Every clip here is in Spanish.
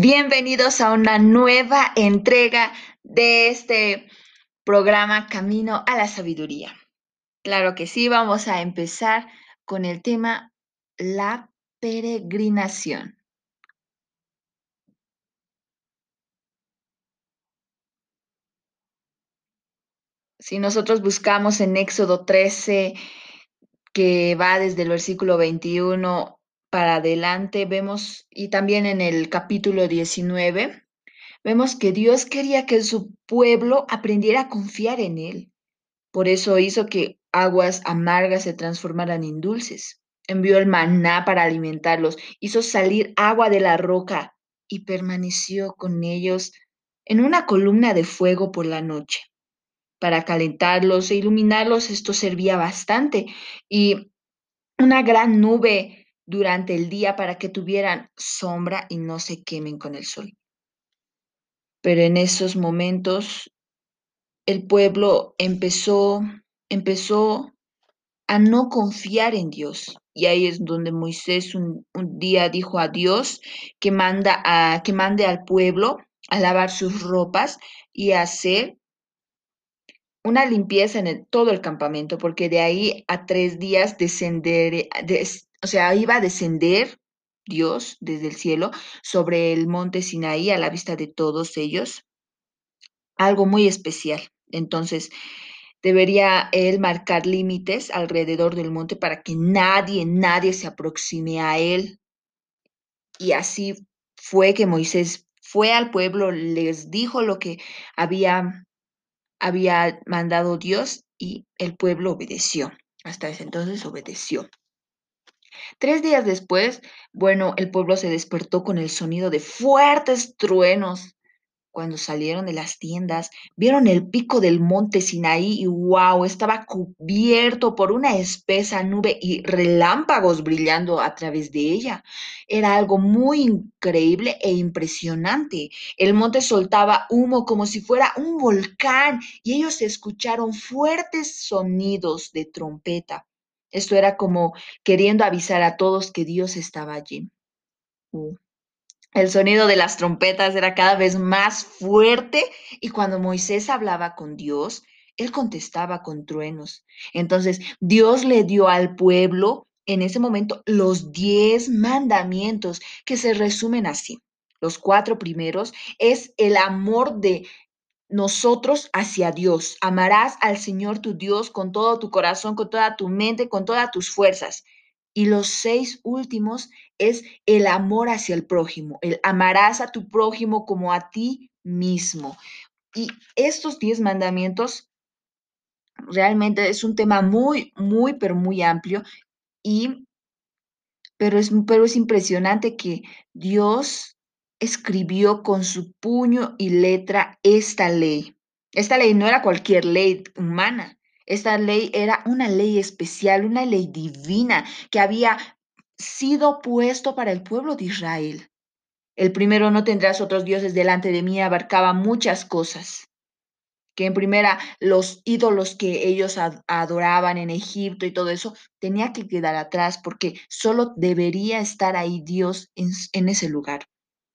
Bienvenidos a una nueva entrega de este programa Camino a la Sabiduría. Claro que sí, vamos a empezar con el tema la peregrinación. Si nosotros buscamos en Éxodo 13, que va desde el versículo 21 para adelante, vemos, y también en el capítulo 19, vemos que Dios quería que su pueblo aprendiera a confiar en Él. Por eso hizo que aguas amargas se transformaran en dulces. Envió el maná para alimentarlos, hizo salir agua de la roca y permaneció con ellos en una columna de fuego por la noche. Para calentarlos e iluminarlos esto servía bastante y una gran nube durante el día para que tuvieran sombra y no se quemen con el sol. Pero en esos momentos el pueblo empezó, empezó a no confiar en Dios. Y ahí es donde Moisés un, día dijo a Dios que, manda a, que mande al pueblo a lavar sus ropas y a hacer una limpieza en todo el campamento, porque de ahí a tres días descender, o sea, iba a descender Dios desde el cielo sobre el monte Sinaí a la vista de todos ellos, algo muy especial. Entonces, debería él marcar límites alrededor del monte para que nadie, nadie se aproxime a él. Y así fue que Moisés fue al pueblo, les dijo lo que había, había mandado Dios y el pueblo obedeció. Hasta ese entonces obedeció. Tres días después, bueno, el pueblo se despertó con el sonido de fuertes truenos. Cuando salieron de las tiendas, vieron el pico del monte Sinaí y wow, estaba cubierto por una espesa nube y relámpagos brillando a través de ella. Era algo muy increíble e impresionante. El monte soltaba humo como si fuera un volcán y ellos escucharon fuertes sonidos de trompeta. Esto era como queriendo avisar a todos que Dios estaba allí. Uh. El sonido de las trompetas era cada vez más fuerte y cuando Moisés hablaba con Dios, él contestaba con truenos. Entonces, Dios le dio al pueblo en ese momento los diez mandamientos que se resumen así. Los cuatro primeros es el amor de nosotros hacia Dios. Amarás al Señor tu Dios con todo tu corazón, con toda tu mente, con todas tus fuerzas. Y los seis últimos es el amor hacia el prójimo. El amarás a tu prójimo como a ti mismo. Y estos diez mandamientos realmente es un tema muy, muy, pero muy amplio. Y, pero es, pero es impresionante que Dios escribió con su puño y letra esta ley. Esta ley no era cualquier ley humana. Esta ley era una ley especial, una ley divina que había sido puesto para el pueblo de Israel. El primero no tendrás otros dioses delante de mí abarcaba muchas cosas. Que en primera los ídolos que ellos adoraban en Egipto y todo eso tenía que quedar atrás porque solo debería estar ahí Dios en, en ese lugar.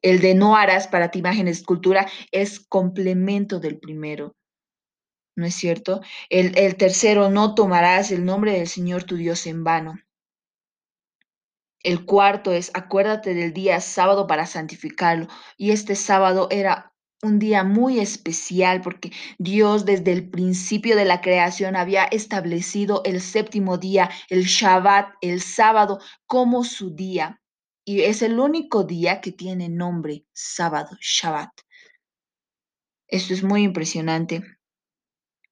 El de no harás para ti imagen escultura es complemento del primero. ¿No es cierto? El, el tercero, no tomarás el nombre del Señor tu Dios en vano. El cuarto es, acuérdate del día sábado para santificarlo. Y este sábado era un día muy especial porque Dios desde el principio de la creación había establecido el séptimo día, el Shabbat, el sábado, como su día y es el único día que tiene nombre, sábado, Shabbat. Esto es muy impresionante.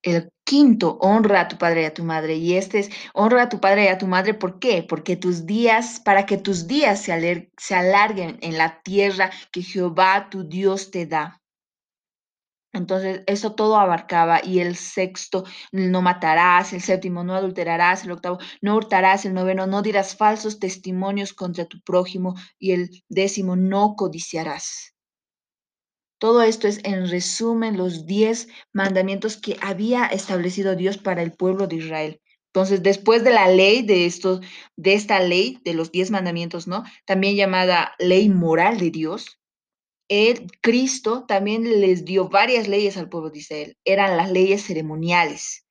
El quinto, honra a tu padre y a tu madre. Y este es, honra a tu padre y a tu madre. ¿Por qué? Porque tus días, para que tus días se, se alarguen en la tierra que Jehová tu Dios te da. Entonces, eso todo abarcaba. Y el sexto, no matarás. El séptimo, no adulterarás. El octavo, no hurtarás. El noveno, no dirás falsos testimonios contra tu prójimo. Y el décimo, no codiciarás. Todo esto es, en resumen, los diez mandamientos que había establecido Dios para el pueblo de Israel. Entonces, después de la ley, de, esto, de esta ley, de los diez mandamientos, ¿no? También llamada ley moral de Dios, él, Cristo, también les dio varias leyes al pueblo de Israel. Eran las leyes ceremoniales,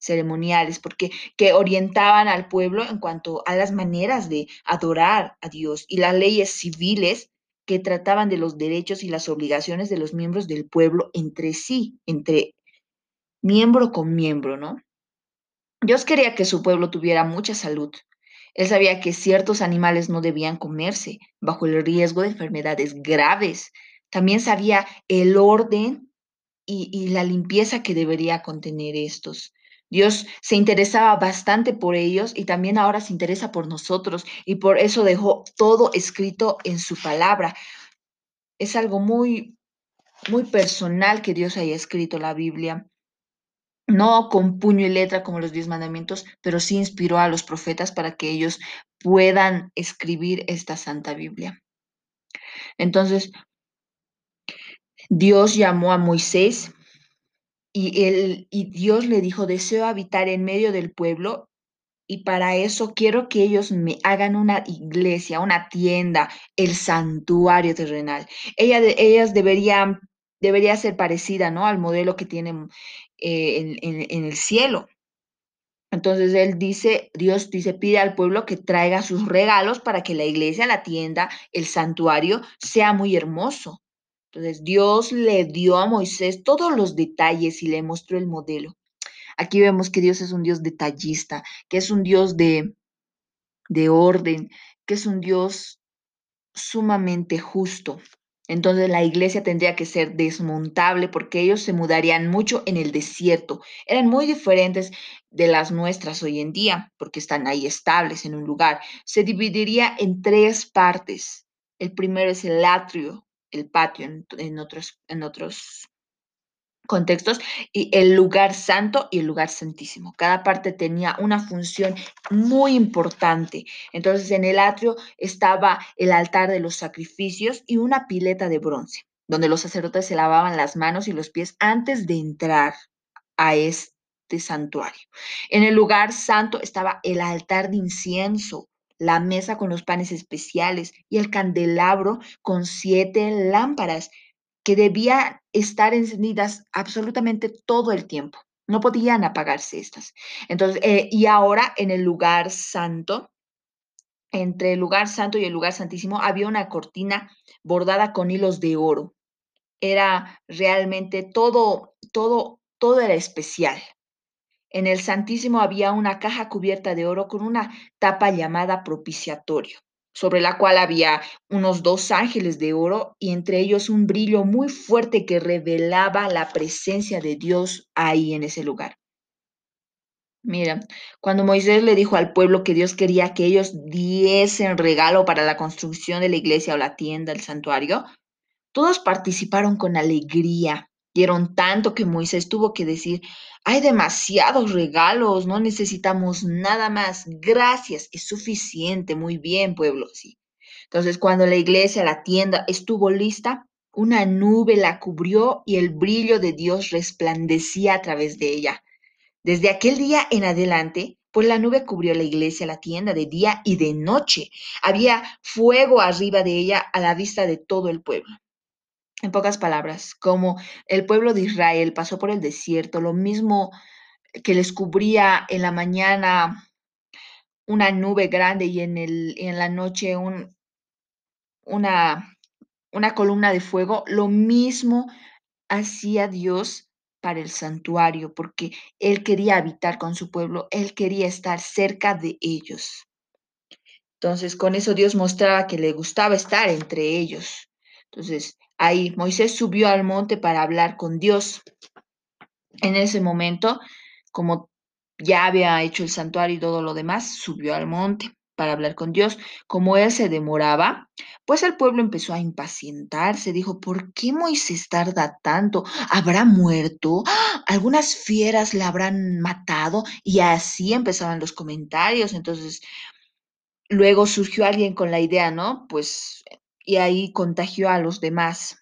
ceremoniales, porque que orientaban al pueblo en cuanto a las maneras de adorar a Dios y las leyes civiles que trataban de los derechos y las obligaciones de los miembros del pueblo entre sí, entre miembro con miembro, ¿no? Dios quería que su pueblo tuviera mucha salud. Él sabía que ciertos animales no debían comerse bajo el riesgo de enfermedades graves. También sabía el orden y, la limpieza que debería contener estos. Dios se interesaba bastante por ellos y también ahora se interesa por nosotros y por eso dejó todo escrito en su palabra. Es algo muy, muy personal que Dios haya escrito la Biblia no con puño y letra como los diez mandamientos, pero sí inspiró a los profetas para que ellos puedan escribir esta Santa Biblia. Entonces, Dios llamó a Moisés y, él, y Dios le dijo, deseo habitar en medio del pueblo y para eso quiero que ellos me hagan una iglesia, una tienda, el santuario terrenal. Ella, ellas deberían debería ser parecida, ¿no? Al modelo que tienen eh, en, el cielo. Entonces él dice, Dios dice, pide al pueblo que traiga sus regalos para que la iglesia, la tienda, el santuario sea muy hermoso. Entonces Dios le dio a Moisés todos los detalles y le mostró el modelo. Aquí vemos que Dios es un Dios detallista, que es un Dios de, de orden, que es un Dios sumamente justo. Entonces la iglesia tendría que ser desmontable porque ellos se mudarían mucho en el desierto. Eran muy diferentes de las nuestras hoy en día porque están ahí estables en un lugar. Se dividiría en tres partes. El primero es el atrio, el patio en, otros, en otros contextos y el lugar santo y el lugar santísimo. Cada parte tenía una función muy importante. Entonces en el atrio estaba el altar de los sacrificios y una pileta de bronce, donde los sacerdotes se lavaban las manos y los pies antes de entrar a este santuario. En el lugar santo estaba el altar de incienso, la mesa con los panes especiales y el candelabro con siete lámparas que debían estar encendidas absolutamente todo el tiempo. No podían apagarse estas. Entonces, eh, y ahora en el lugar santo, entre el lugar santo y el lugar santísimo, había una cortina bordada con hilos de oro. Era realmente todo, todo, todo era especial. En el Santísimo había una caja cubierta de oro con una tapa llamada propiciatorio sobre la cual había unos dos ángeles de oro y entre ellos un brillo muy fuerte que revelaba la presencia de Dios ahí en ese lugar. Mira, cuando Moisés le dijo al pueblo que Dios quería que ellos diesen regalo para la construcción de la iglesia o la tienda, el santuario, todos participaron con alegría. Dieron tanto que Moisés tuvo que decir, hay demasiados regalos, no necesitamos nada más. Gracias, es suficiente. Muy bien, pueblo, sí. Entonces, cuando la iglesia, la tienda estuvo lista, una nube la cubrió y el brillo de Dios resplandecía a través de ella. Desde aquel día en adelante, pues la nube cubrió la iglesia, la tienda, de día y de noche. Había fuego arriba de ella a la vista de todo el pueblo. En pocas palabras, como el pueblo de Israel pasó por el desierto, lo mismo que les cubría en la mañana una nube grande y en, el, en la noche un, una, una columna de fuego, lo mismo hacía Dios para el santuario, porque Él quería habitar con su pueblo, Él quería estar cerca de ellos. Entonces, con eso Dios mostraba que le gustaba estar entre ellos. Entonces, ahí Moisés subió al monte para hablar con Dios. En ese momento, como ya había hecho el santuario y todo lo demás, subió al monte para hablar con Dios. Como él se demoraba, pues el pueblo empezó a impacientarse. Dijo, ¿por qué Moisés tarda tanto? ¿Habrá muerto? ¿Algunas fieras le habrán matado? Y así empezaban los comentarios. Entonces, luego surgió alguien con la idea, ¿no? Pues y ahí contagió a los demás.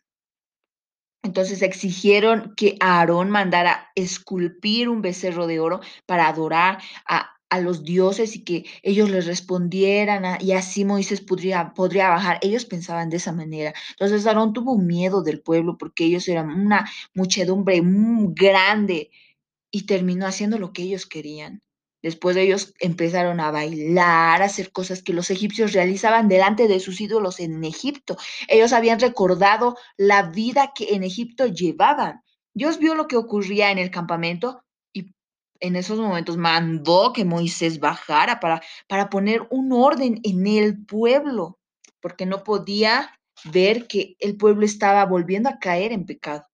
Entonces exigieron que Aarón mandara esculpir un becerro de oro para adorar a, a los dioses y que ellos les respondieran a- y así Moisés podría, podría bajar. Ellos pensaban de esa manera. Entonces Aarón tuvo miedo del pueblo porque ellos eran una muchedumbre muy grande y terminó haciendo lo que ellos querían. Después ellos empezaron a bailar, a hacer cosas que los egipcios realizaban delante de sus ídolos en Egipto. Ellos habían recordado la vida que en Egipto llevaban. Dios vio lo que ocurría en el campamento y en esos momentos mandó que Moisés bajara para, para poner un orden en el pueblo, porque no podía ver que el pueblo estaba volviendo a caer en pecado.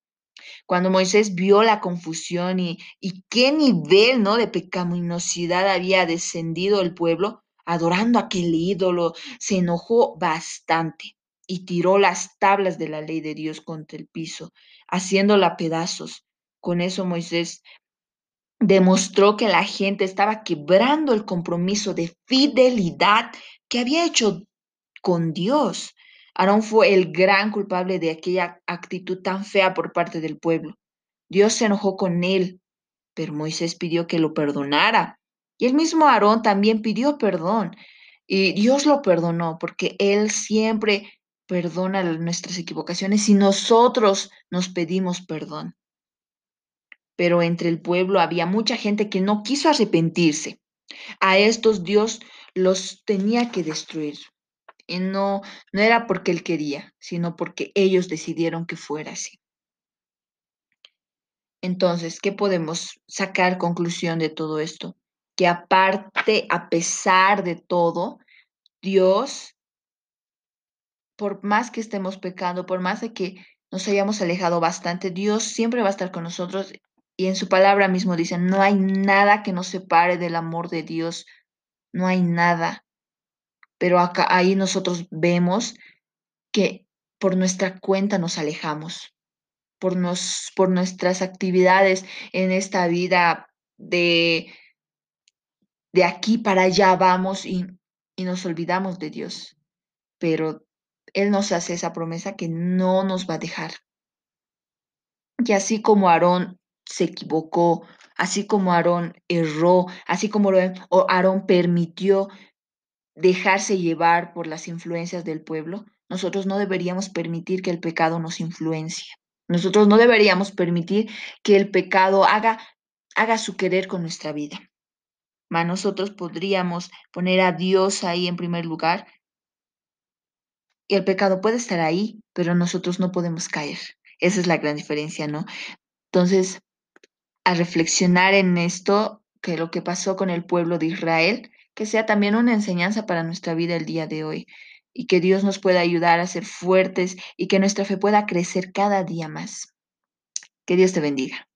Cuando Moisés vio la confusión y, y qué nivel ¿no? de pecaminosidad había descendido el pueblo, adorando aquel ídolo, se enojó bastante y tiró las tablas de la ley de Dios contra el piso, haciéndola pedazos. Con eso Moisés demostró que la gente estaba quebrando el compromiso de fidelidad que había hecho con Dios. Aarón fue el gran culpable de aquella actitud tan fea por parte del pueblo. Dios se enojó con él, pero Moisés pidió que lo perdonara. Y el mismo Aarón también pidió perdón. Y Dios lo perdonó porque Él siempre perdona nuestras equivocaciones y nosotros nos pedimos perdón pero entre el pueblo había mucha gente que no quiso arrepentirse. A estos Dios los tenía que destruir. Y no, no era porque él quería, sino porque ellos decidieron que fuera así. Entonces, ¿qué podemos sacar conclusión de todo esto? Que aparte, a pesar de todo, Dios, por más que estemos pecando, por más de que nos hayamos alejado bastante, Dios siempre va a estar con nosotros y en su palabra mismo dice, no hay nada que nos separe del amor de Dios, no hay nada. Pero acá ahí nosotros vemos que por nuestra cuenta nos alejamos, por, nos, por nuestras actividades en esta vida de, de aquí para allá vamos y, y nos olvidamos de Dios. Pero Él nos hace esa promesa que no nos va a dejar. Y así como Aarón se equivocó, así como Aarón erró, así como Aarón permitió dejarse llevar por las influencias del pueblo, nosotros no deberíamos permitir que el pecado nos influencie. Nosotros no deberíamos permitir que el pecado haga, haga su querer con nuestra vida. Nosotros podríamos poner a Dios ahí en primer lugar. Y el pecado puede estar ahí, pero nosotros no podemos caer. Esa es la gran diferencia, ¿no? Entonces, a reflexionar en esto, que lo que pasó con el pueblo de Israel, que sea también una enseñanza para nuestra vida el día de hoy y que Dios nos pueda ayudar a ser fuertes y que nuestra fe pueda crecer cada día más. Que Dios te bendiga.